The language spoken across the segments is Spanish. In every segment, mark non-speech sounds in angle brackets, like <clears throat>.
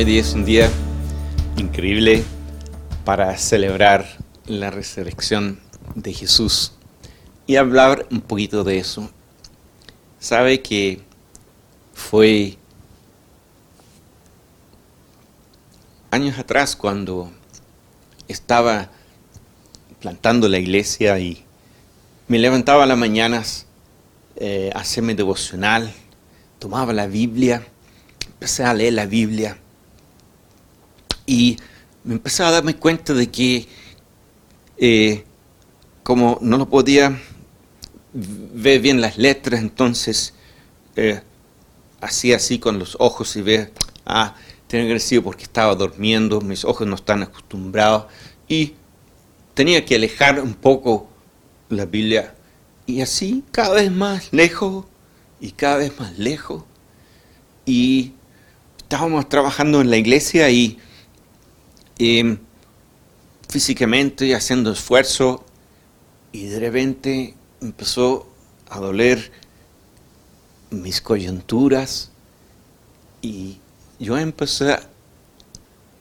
Es un día increíble para celebrar la resurrección de Jesús y hablar un poquito de eso. Sabe que fue años atrás cuando estaba plantando la iglesia y me levantaba a las mañanas eh, a hacerme devocional, tomaba la Biblia, empecé a leer la Biblia y me empecé a darme cuenta de que eh, como no lo podía ver bien las letras, entonces eh, hacía así con los ojos y ver, ah, tenía que sido porque estaba durmiendo, mis ojos no están acostumbrados y tenía que alejar un poco la Biblia. Y así cada vez más lejos y cada vez más lejos. Y estábamos trabajando en la iglesia y físicamente haciendo esfuerzo y de repente empezó a doler mis coyunturas y yo empecé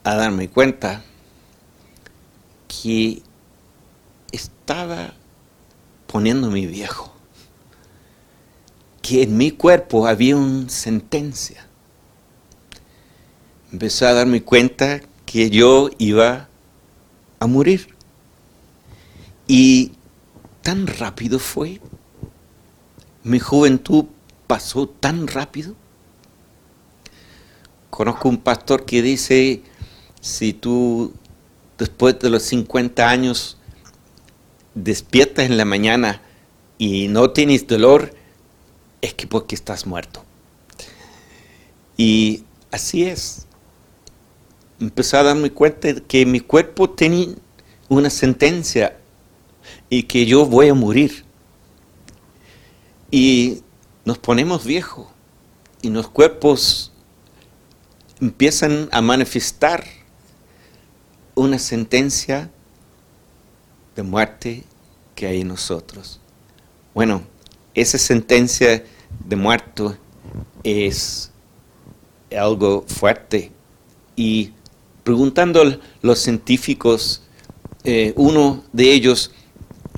a darme cuenta que estaba poniéndome viejo, que en mi cuerpo había una sentencia. Empecé a darme cuenta que yo iba a morir. Y tan rápido fue. Mi juventud pasó tan rápido. Conozco un pastor que dice, si tú después de los 50 años despiertas en la mañana y no tienes dolor, es que porque estás muerto. Y así es empecé a darme cuenta que mi cuerpo tenía una sentencia y que yo voy a morir. Y nos ponemos viejos y los cuerpos empiezan a manifestar una sentencia de muerte que hay en nosotros. Bueno, esa sentencia de muerto es algo fuerte y preguntando a los científicos, eh, uno de ellos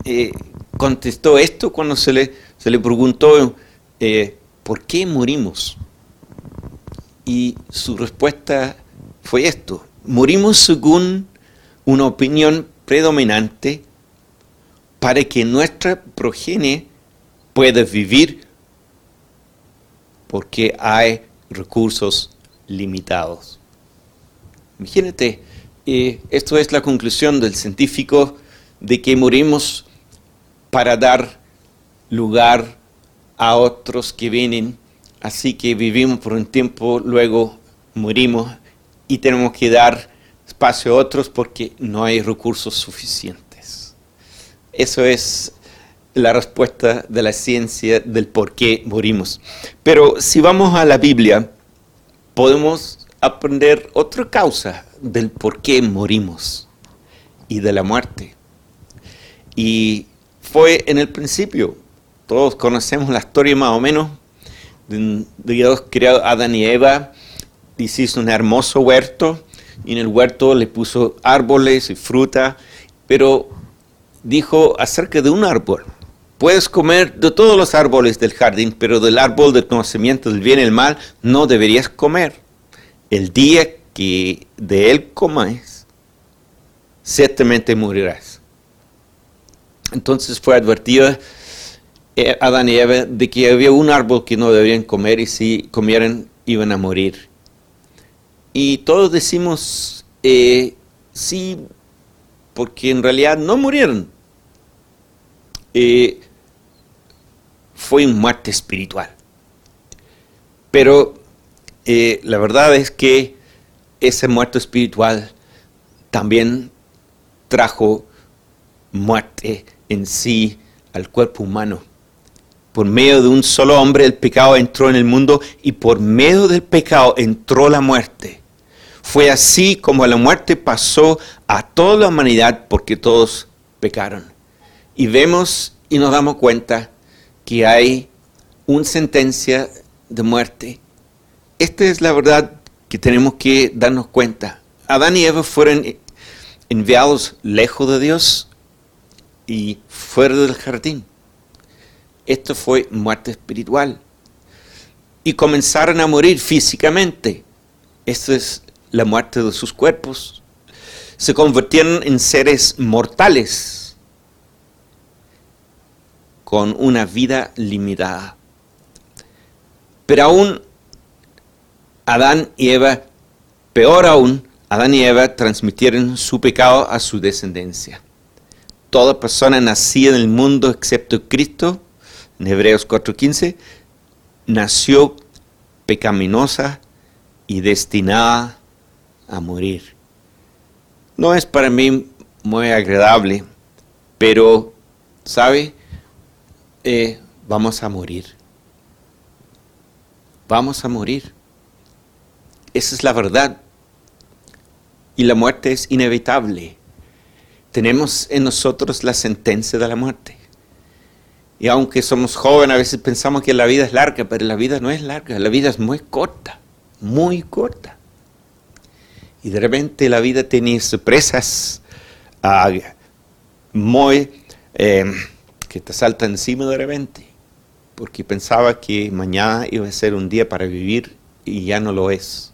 eh, contestó esto cuando se le, se le preguntó eh, por qué morimos. Y su respuesta fue esto, morimos según una opinión predominante para que nuestra progenie pueda vivir porque hay recursos limitados. Imagínate, eh, esto es la conclusión del científico de que morimos para dar lugar a otros que vienen, así que vivimos por un tiempo, luego morimos y tenemos que dar espacio a otros porque no hay recursos suficientes. Eso es la respuesta de la ciencia del por qué morimos. Pero si vamos a la Biblia, podemos aprender otra causa del por qué morimos y de la muerte. Y fue en el principio, todos conocemos la historia más o menos, de Dios creó a Adán y Eva, hizo un hermoso huerto, y en el huerto le puso árboles y fruta, pero dijo acerca de un árbol, puedes comer de todos los árboles del jardín, pero del árbol del conocimiento del bien y el mal no deberías comer el día que de él comáis, ciertamente morirás. Entonces fue advertida eh, Adán y Eva de que había un árbol que no debían comer y si comieran iban a morir. Y todos decimos eh, sí, porque en realidad no murieron. Eh, fue un muerte espiritual. Pero eh, la verdad es que ese muerto espiritual también trajo muerte en sí al cuerpo humano. Por medio de un solo hombre el pecado entró en el mundo y por medio del pecado entró la muerte. Fue así como la muerte pasó a toda la humanidad porque todos pecaron. Y vemos y nos damos cuenta que hay una sentencia de muerte esta es la verdad que tenemos que darnos cuenta. Adán y Eva fueron enviados lejos de Dios y fuera del jardín. Esto fue muerte espiritual. Y comenzaron a morir físicamente. Esto es la muerte de sus cuerpos. Se convirtieron en seres mortales con una vida limitada. Pero aún Adán y Eva, peor aún, Adán y Eva transmitieron su pecado a su descendencia. Toda persona nacida en el mundo excepto Cristo, en Hebreos 4:15, nació pecaminosa y destinada a morir. No es para mí muy agradable, pero, ¿sabe? Eh, vamos a morir. Vamos a morir. Esa es la verdad. Y la muerte es inevitable. Tenemos en nosotros la sentencia de la muerte. Y aunque somos jóvenes, a veces pensamos que la vida es larga, pero la vida no es larga, la vida es muy corta, muy corta. Y de repente la vida tiene sorpresas uh, muy eh, que te salta encima de repente, porque pensaba que mañana iba a ser un día para vivir y ya no lo es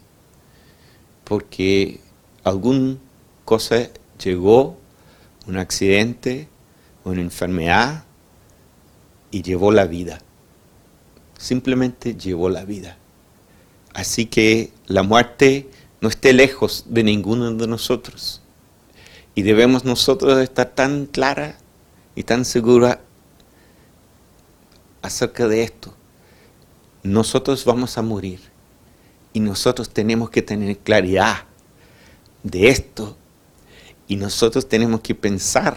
porque algún cosa llegó, un accidente, una enfermedad, y llevó la vida. Simplemente llevó la vida. Así que la muerte no esté lejos de ninguno de nosotros. Y debemos nosotros estar tan clara y tan segura acerca de esto. Nosotros vamos a morir y nosotros tenemos que tener claridad de esto. Y nosotros tenemos que pensar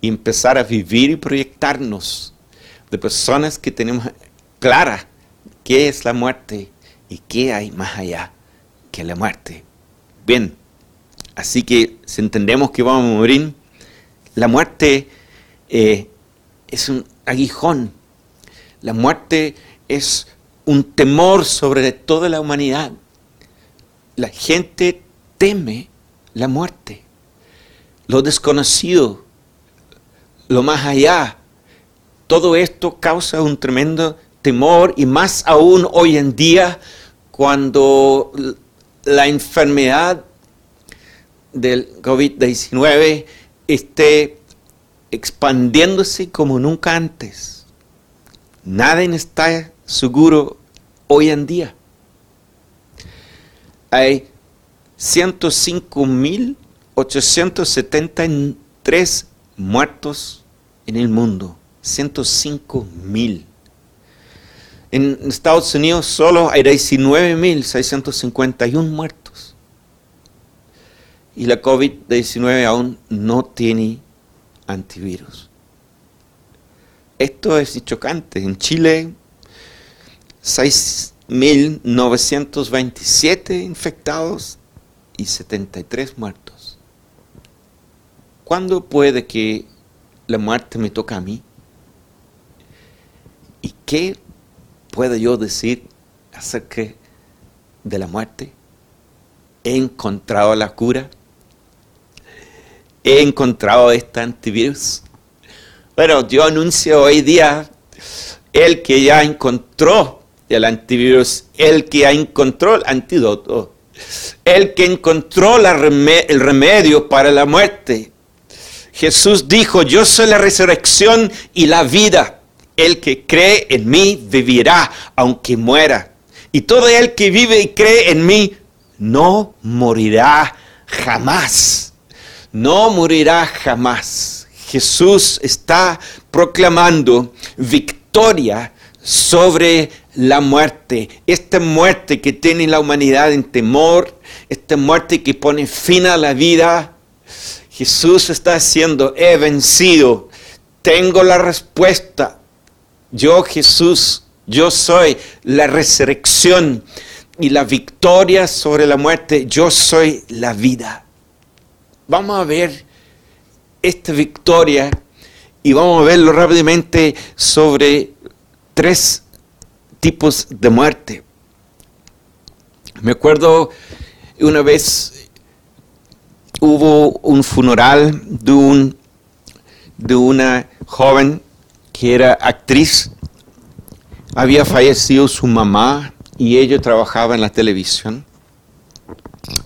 y empezar a vivir y proyectarnos de personas que tenemos clara qué es la muerte y qué hay más allá que la muerte. Bien, así que si entendemos que vamos a morir, la muerte eh, es un aguijón. La muerte es un temor sobre toda la humanidad. La gente teme la muerte, lo desconocido, lo más allá. Todo esto causa un tremendo temor y más aún hoy en día cuando la enfermedad del COVID-19 esté expandiéndose como nunca antes. Nadie está seguro hoy en día. Hay 105.873 muertos en el mundo. 105.000. En Estados Unidos solo hay 19.651 muertos. Y la COVID-19 aún no tiene antivirus. Esto es chocante. En Chile 6.927 infectados y 73 muertos. ¿Cuándo puede que la muerte me toque a mí? ¿Y qué puedo yo decir acerca de la muerte? He encontrado la cura. He encontrado este antivirus. Bueno, yo anuncio hoy día el que ya encontró el antivirus, el que encontró el antídoto, el que encontró el remedio para la muerte. Jesús dijo, yo soy la resurrección y la vida. El que cree en mí vivirá aunque muera. Y todo el que vive y cree en mí no morirá jamás. No morirá jamás. Jesús está proclamando victoria sobre la muerte, esta muerte que tiene la humanidad en temor, esta muerte que pone fin a la vida. Jesús está diciendo, he vencido, tengo la respuesta. Yo Jesús, yo soy la resurrección y la victoria sobre la muerte, yo soy la vida. Vamos a ver esta victoria y vamos a verlo rápidamente sobre tres tipos de muerte. Me acuerdo una vez hubo un funeral de, un, de una joven que era actriz. Había fallecido su mamá y ella trabajaba en la televisión.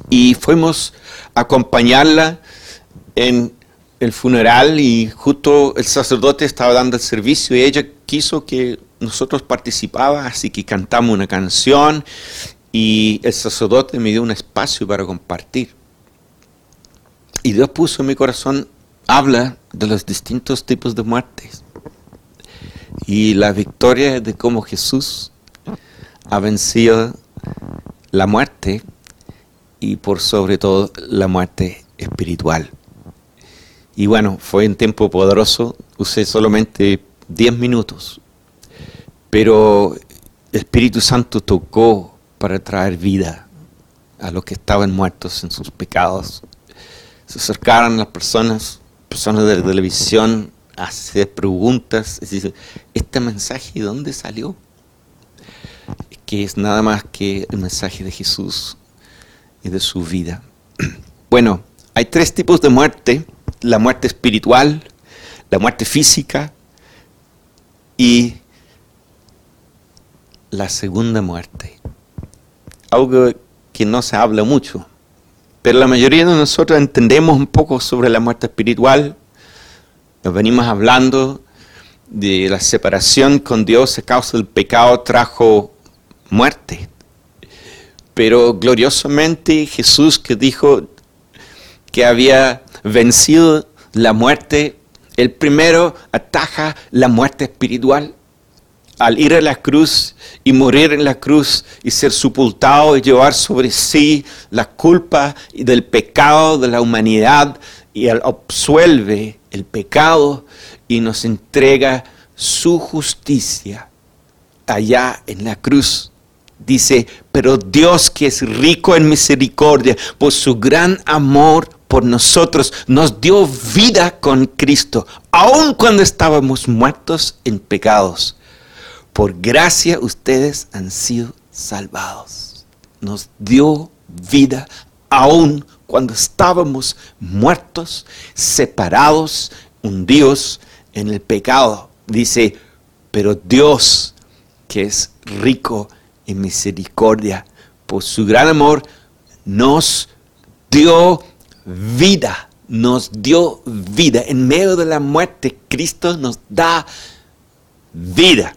Y fuimos a acompañarla en el funeral y justo el sacerdote estaba dando el servicio y ella quiso que nosotros participaba, así que cantamos una canción y el sacerdote me dio un espacio para compartir. Y Dios puso en mi corazón, habla de los distintos tipos de muertes y la victoria de cómo Jesús ha vencido la muerte y por sobre todo la muerte espiritual. Y bueno, fue un tiempo poderoso, usé solamente 10 minutos, pero el Espíritu Santo tocó para traer vida a los que estaban muertos en sus pecados. Se acercaron las personas, personas de la televisión, a hacer preguntas. ¿este mensaje de dónde salió? Que es nada más que el mensaje de Jesús y de su vida. <clears throat> Bueno, hay tres tipos de muerte la muerte espiritual, la muerte física y la segunda muerte. Algo que no se habla mucho, pero la mayoría de nosotros entendemos un poco sobre la muerte espiritual. Nos venimos hablando de la separación con Dios a causa del pecado trajo muerte. Pero gloriosamente Jesús que dijo que había vencido la muerte, el primero ataja la muerte espiritual. Al ir a la cruz y morir en la cruz y ser sepultado y llevar sobre sí la culpa del pecado de la humanidad y absuelve el pecado y nos entrega su justicia allá en la cruz. Dice, pero Dios que es rico en misericordia, por su gran amor por nosotros, nos dio vida con Cristo, aun cuando estábamos muertos en pecados. Por gracia ustedes han sido salvados. Nos dio vida aun cuando estábamos muertos, separados, hundidos en el pecado. Dice, pero Dios, que es rico en misericordia, por su gran amor, nos dio vida, nos dio vida. En medio de la muerte, Cristo nos da vida.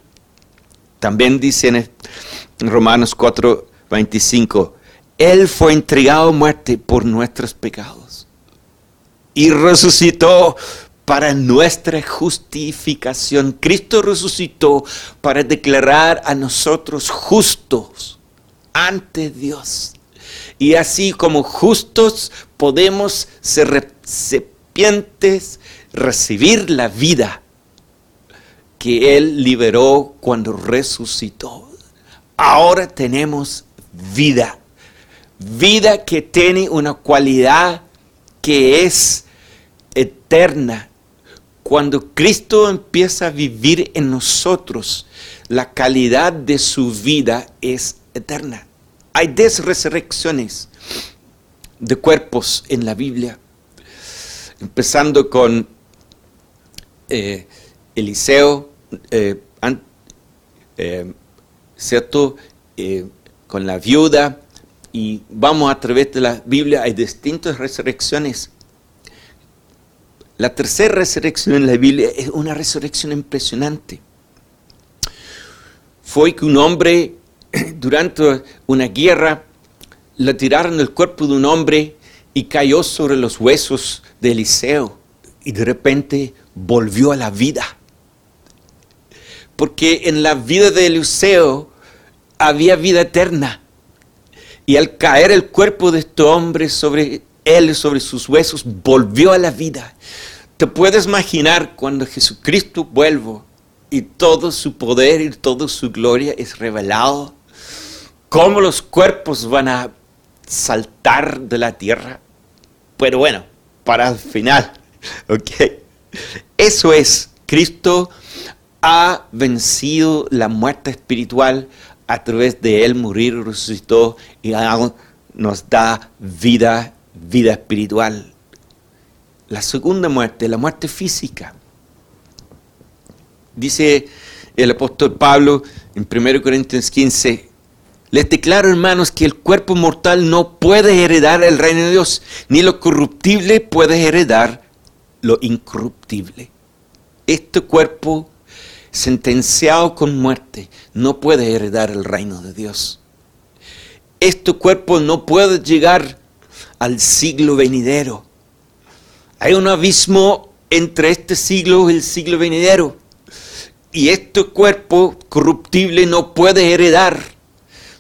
También dice en Romanos 4, 25, Él fue entregado a muerte por nuestros pecados y resucitó para nuestra justificación. Cristo resucitó para declarar a nosotros justos ante Dios. Y así como justos podemos ser recipientes, recibir la vida que Él liberó cuando resucitó. Ahora tenemos vida. Vida que tiene una cualidad que es eterna. Cuando Cristo empieza a vivir en nosotros, la calidad de su vida es eterna. Hay diez resurrecciones de cuerpos en la Biblia, empezando con eh, Eliseo, eh, eh, ¿cierto? con la viuda, y vamos a través de la Biblia, hay distintas resurrecciones. La tercera resurrección en la Biblia es una resurrección impresionante. Fue que un hombre <clears throat> durante una guerra le tiraron el cuerpo de un hombre y cayó sobre los huesos de Eliseo y de repente volvió a la vida. Porque en la vida de Eliseo había vida eterna. Y al caer el cuerpo de este hombre sobre él, sobre sus huesos, volvió a la vida. Te puedes imaginar cuando Jesucristo vuelve y todo su poder y toda su gloria es revelado cómo los cuerpos van a saltar de la tierra. Pero bueno, para el final, <laughs> ¿ok? Eso es, Cristo ha vencido la muerte espiritual a través de Él morir resucitó y nos da vida, vida espiritual. La segunda muerte, la muerte física. Dice el apóstol Pablo en 1 Corintios 15, les declaro, hermanos, que el cuerpo mortal no puede heredar el reino de Dios, ni lo corruptible puede heredar lo incorruptible. Este cuerpo sentenciado con muerte no puede heredar el reino de Dios. Este cuerpo no puede llegar al siglo venidero. Hay un abismo entre este siglo y el siglo venidero. Y este cuerpo corruptible no puede heredar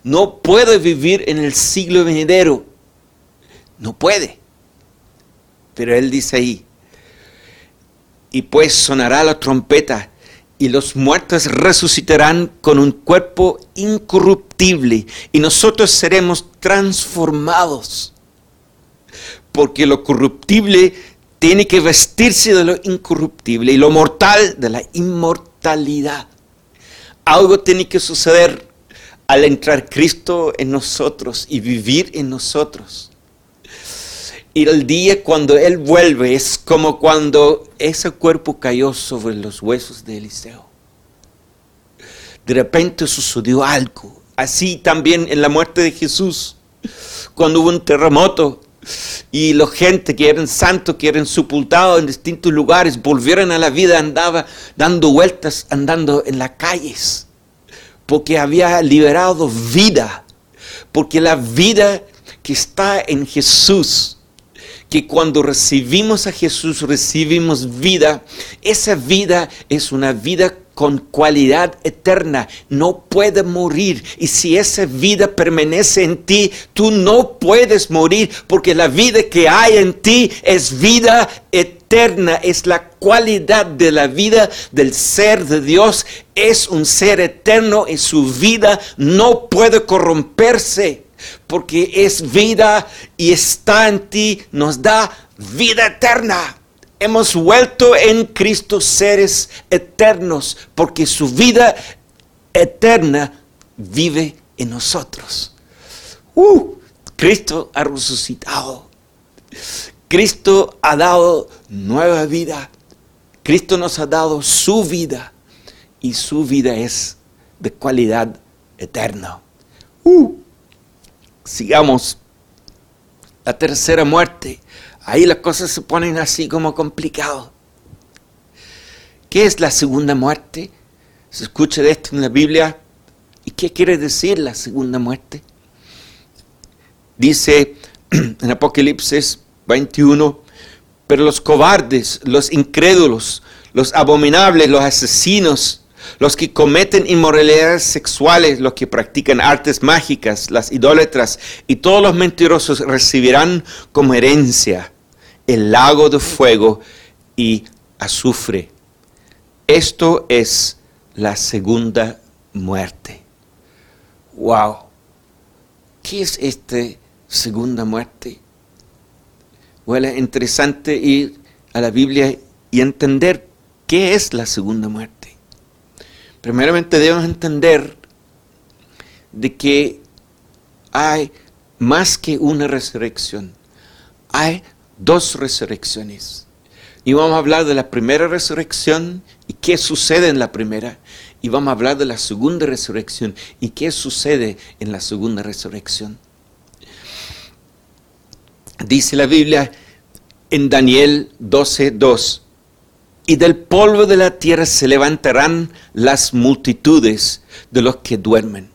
no puede vivir en el siglo venidero. No puede. Pero él dice ahí, y pues sonará la trompeta y los muertos resucitarán con un cuerpo incorruptible y nosotros seremos transformados. Porque lo corruptible tiene que vestirse de lo incorruptible y lo mortal de la inmortalidad. Algo tiene que suceder al entrar Cristo en nosotros y vivir en nosotros. Y el día cuando Él vuelve es como cuando ese cuerpo cayó sobre los huesos de Eliseo. De repente sucedió algo. Así también en la muerte de Jesús, cuando hubo un terremoto y la gente que eran santos, que eran sepultados en distintos lugares, volvieron a la vida, andaba dando vueltas, andando en las calles porque había liberado vida, porque la vida que está en Jesús, que cuando recibimos a Jesús recibimos vida, esa vida es una vida con cualidad eterna, no puede morir. Y si esa vida permanece en ti, tú no puedes morir, porque la vida que hay en ti es vida eterna es la cualidad de la vida del ser de Dios. Es un ser eterno y su vida no puede corromperse porque es vida y está en ti, nos da vida eterna. Hemos vuelto en Cristo seres eternos porque su vida eterna vive en nosotros. Uh, Cristo ha resucitado. Cristo ha dado nueva vida. Cristo nos ha dado su vida y su vida es de cualidad eterna. Uh, sigamos. La tercera muerte. Ahí las cosas se ponen así como complicadas. ¿Qué es la segunda muerte? Se escucha de esto en la Biblia. ¿Y qué quiere decir la segunda muerte? Dice <clears throat> en Apocalipsis 21, pero los cobardes, los incrédulos, los abominables, los asesinos, los que cometen inmoralidades sexuales, los que practican artes mágicas, las idólatras y todos los mentirosos recibirán como herencia el lago de fuego y azufre. Esto es la segunda muerte. Wow. ¿Qué es esta segunda muerte? es interesante ir a la Biblia y entender qué es la segunda muerte. Primeramente debemos entender de que hay más que una resurrección. Hay dos resurrecciones. Y vamos a hablar de la primera resurrección y qué sucede en la primera. Y vamos a hablar de la segunda resurrección y qué sucede en la segunda resurrección. Dice la Biblia en Daniel 12:2, y del polvo de la tierra se levantarán las multitudes de los que duermen.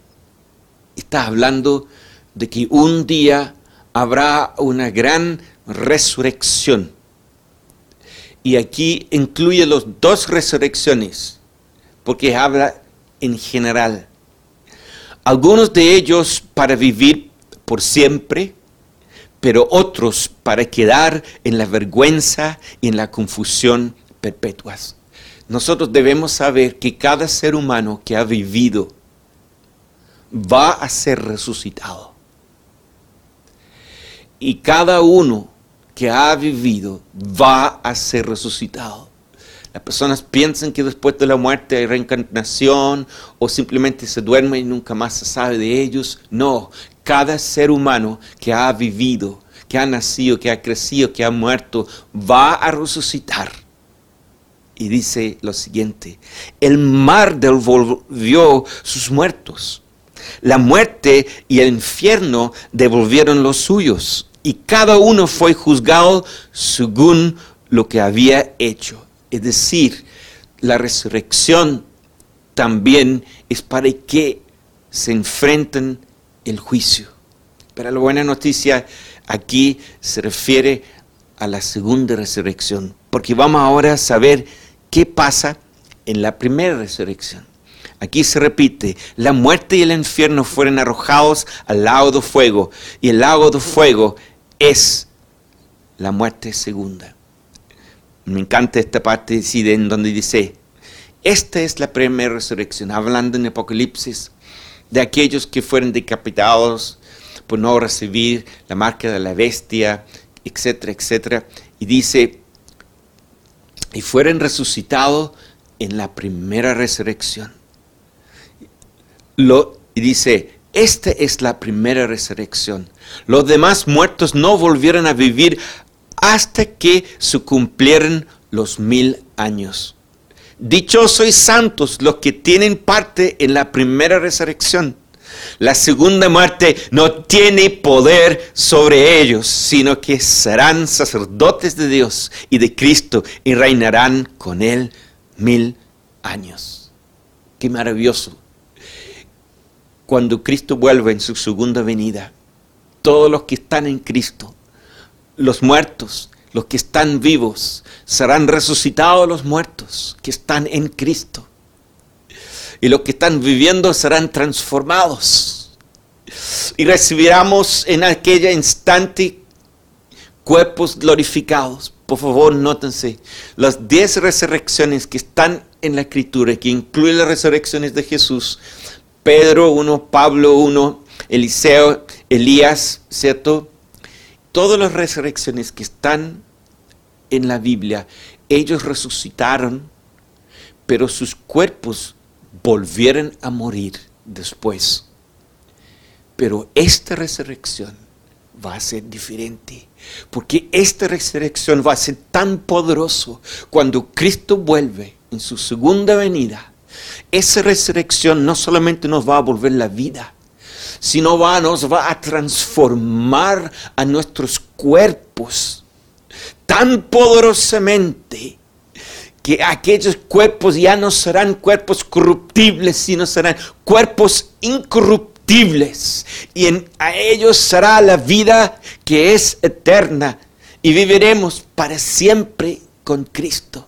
Está hablando de que un día habrá una gran resurrección. Y aquí incluye las dos resurrecciones, porque habla en general. Algunos de ellos para vivir por siempre, pero otros para quedar en la vergüenza y en la confusión perpetuas. Nosotros debemos saber que cada ser humano que ha vivido va a ser resucitado. Y cada uno que ha vivido va a ser resucitado. Las personas piensan que después de la muerte hay reencarnación o simplemente se duermen y nunca más se sabe de ellos. No, cada ser humano que ha vivido, que ha nacido, que ha crecido, que ha muerto, va a resucitar. Y dice lo siguiente, el mar devolvió sus muertos. La muerte y el infierno devolvieron los suyos. Y cada uno fue juzgado según lo que había hecho. Es decir, la resurrección también es para que se enfrenten el juicio. Pero la buena noticia aquí se refiere a la segunda resurrección, porque vamos ahora a saber qué pasa en la primera resurrección. Aquí se repite, la muerte y el infierno fueron arrojados al lago de fuego, y el lago de fuego es la muerte segunda. Me encanta esta parte en donde dice, esta es la primera resurrección, hablando en Apocalipsis de aquellos que fueron decapitados por no recibir la marca de la bestia, etcétera, etcétera. Y dice, y fueron resucitados en la primera resurrección. Lo, y dice, esta es la primera resurrección. Los demás muertos no volvieron a vivir hasta que se cumplieran los mil años. Dichosos y santos los que tienen parte en la primera resurrección. La segunda muerte no tiene poder sobre ellos, sino que serán sacerdotes de Dios y de Cristo y reinarán con Él mil años. Qué maravilloso. Cuando Cristo vuelva en su segunda venida, todos los que están en Cristo, los muertos, los que están vivos, serán resucitados los muertos que están en Cristo. Y los que están viviendo serán transformados. Y recibiremos en aquella instante cuerpos glorificados. Por favor, nótense las diez resurrecciones que están en la escritura, que incluyen las resurrecciones de Jesús. Pedro 1, Pablo 1, Eliseo, Elías, ¿cierto? Todas las resurrecciones que están en la Biblia, ellos resucitaron, pero sus cuerpos volvieron a morir después. Pero esta resurrección va a ser diferente, porque esta resurrección va a ser tan poderoso cuando Cristo vuelve en su segunda venida. Esa resurrección no solamente nos va a volver la vida, sino va, nos va a transformar a nuestros cuerpos tan poderosamente que aquellos cuerpos ya no serán cuerpos corruptibles, sino serán cuerpos incorruptibles. Y en, a ellos será la vida que es eterna. Y viviremos para siempre con Cristo.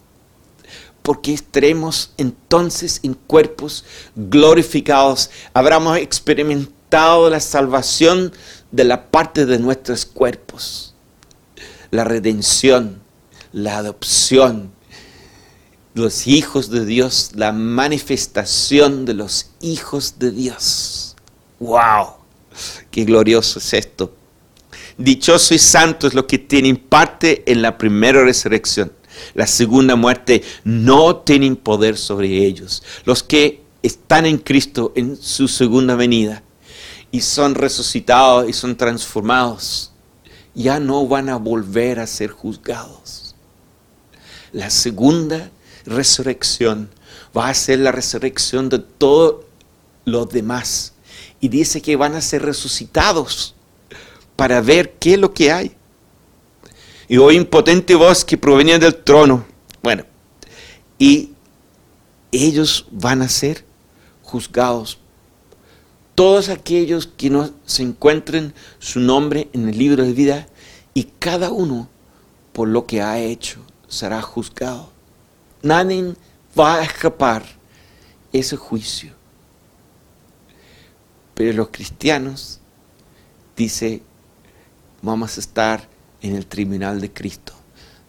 Porque estaremos entonces en cuerpos glorificados. Habremos experimentado la salvación de la parte de nuestros cuerpos la redención, la adopción, los hijos de Dios, la manifestación de los hijos de Dios. ¡Wow! ¡Qué glorioso es esto! Dichoso y santo es lo que tienen parte en la primera resurrección. La segunda muerte no tienen poder sobre ellos. Los que están en Cristo en su segunda venida y son resucitados y son transformados ya no van a volver a ser juzgados. La segunda resurrección va a ser la resurrección de todos los demás. Y dice que van a ser resucitados para ver qué es lo que hay. Y hoy impotente voz que provenía del trono. Bueno, y ellos van a ser juzgados todos aquellos que no se encuentren su nombre en el libro de vida y cada uno por lo que ha hecho será juzgado. Nadie va a escapar ese juicio. Pero los cristianos, dice, vamos a estar en el tribunal de Cristo,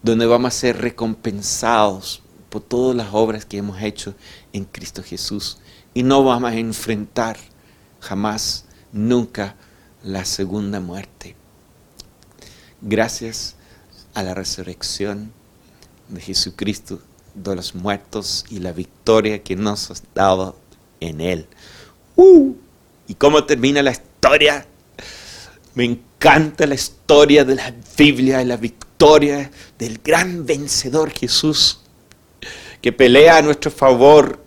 donde vamos a ser recompensados por todas las obras que hemos hecho en Cristo Jesús y no vamos a enfrentar jamás, nunca la segunda muerte. Gracias a la resurrección de Jesucristo, de los muertos y la victoria que nos has dado en Él. Uh, ¿Y cómo termina la historia? Me encanta la historia de la Biblia la victoria del gran vencedor Jesús, que pelea a nuestro favor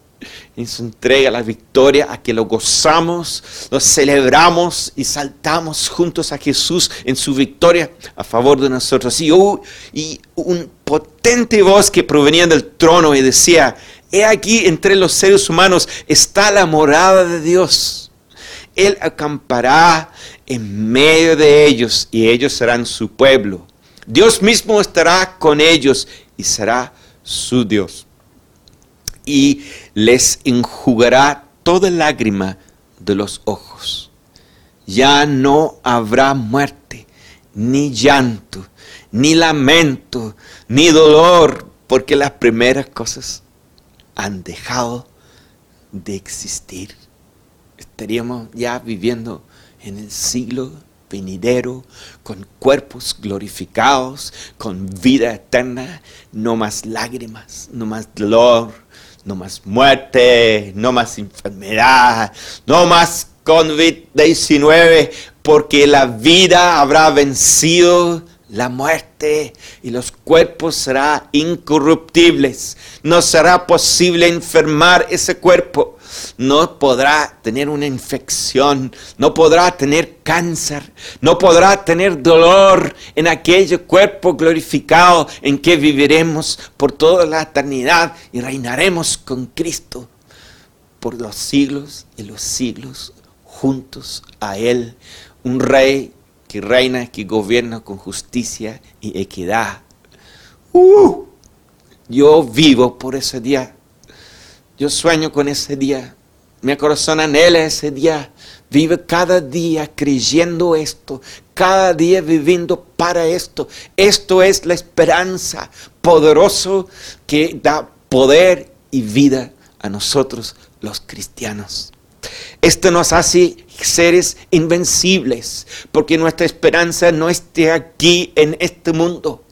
y se entrega la victoria a que lo gozamos, lo celebramos y saltamos juntos a Jesús en su victoria a favor de nosotros. Y, uh, y un potente voz que provenía del trono y decía, he aquí entre los seres humanos está la morada de Dios. Él acampará en medio de ellos y ellos serán su pueblo. Dios mismo estará con ellos y será su Dios. Y les enjugará toda lágrima de los ojos. Ya no habrá muerte, ni llanto, ni lamento, ni dolor, porque las primeras cosas han dejado de existir. Estaríamos ya viviendo en el siglo venidero, con cuerpos glorificados, con vida eterna, no más lágrimas, no más dolor, no más muerte, no más enfermedad, no más COVID-19, porque la vida habrá vencido la muerte y los cuerpos serán incorruptibles. No será posible enfermar ese cuerpo. No podrá tener una infección, no podrá tener cáncer, no podrá tener dolor en aquel cuerpo glorificado en que viviremos por toda la eternidad y reinaremos con Cristo por los siglos y los siglos juntos a Él. Un rey que reina, que gobierna con justicia y equidad. Uh, yo vivo por ese día. Yo sueño con ese día. Mi corazón anhela ese día. Vive cada día creyendo esto, cada día viviendo para esto. Esto es la esperanza poderoso que da poder y vida a nosotros los cristianos. Esto nos hace seres invencibles, porque nuestra esperanza no esté aquí en este mundo.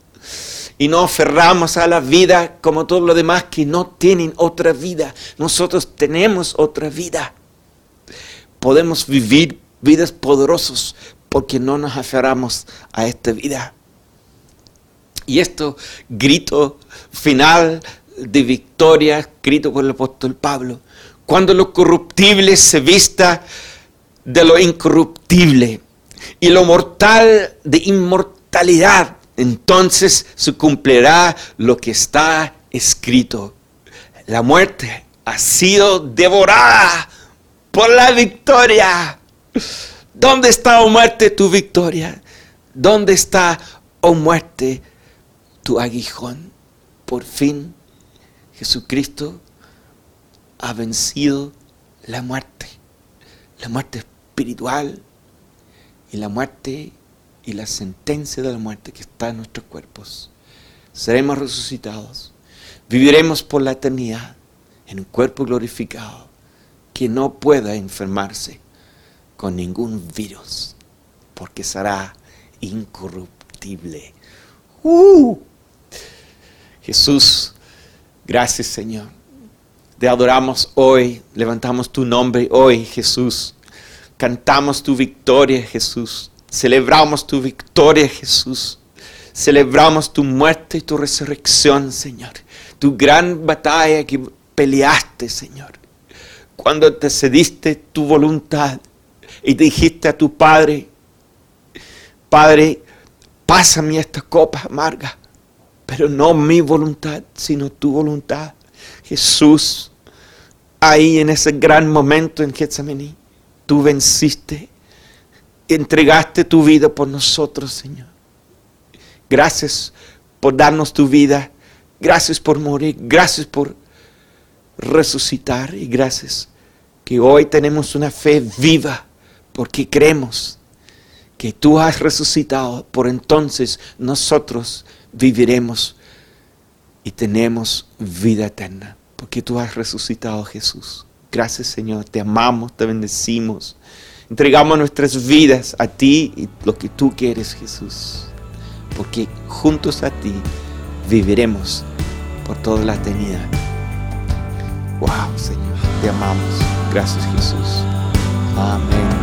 Y no aferramos a la vida como todos los demás que no tienen otra vida. Nosotros tenemos otra vida. Podemos vivir vidas poderosas porque no nos aferramos a esta vida. Y esto grito final de victoria, escrito por el apóstol Pablo, cuando lo corruptible se vista de lo incorruptible y lo mortal de inmortalidad, entonces se cumplirá lo que está escrito. La muerte ha sido devorada por la victoria. ¿Dónde está, oh muerte, tu victoria? ¿Dónde está, oh muerte, tu aguijón? Por fin, Jesucristo ha vencido la muerte, la muerte espiritual y la muerte y la sentencia de la muerte que está en nuestros cuerpos. Seremos resucitados, viviremos por la eternidad en un cuerpo glorificado que no pueda enfermarse con ningún virus, porque será incorruptible. ¡Uh! Jesús, gracias Señor te adoramos hoy, levantamos tu nombre hoy, Jesús. Cantamos tu victoria, Jesús. Celebramos tu victoria, Jesús. Celebramos tu muerte y tu resurrección, Señor. Tu gran batalla que peleaste, Señor. Cuando te cediste tu voluntad y dijiste a tu Padre, Padre, pásame esta copa amarga, pero no mi voluntad, sino tu voluntad. Jesús, ahí en ese gran momento en Getsemaní, tú venciste, entregaste tu vida por nosotros, Señor. Gracias por darnos tu vida, gracias por morir, gracias por resucitar. Y gracias que hoy tenemos una fe viva porque creemos que tú has resucitado, por entonces nosotros viviremos y tenemos vida eterna porque tú has resucitado Jesús. Gracias Señor, te amamos, te bendecimos. Entregamos nuestras vidas a ti y lo que tú quieres Jesús, porque juntos a ti viviremos por toda la eternidad. Wow, Señor, te amamos. Gracias, Jesús. Amén.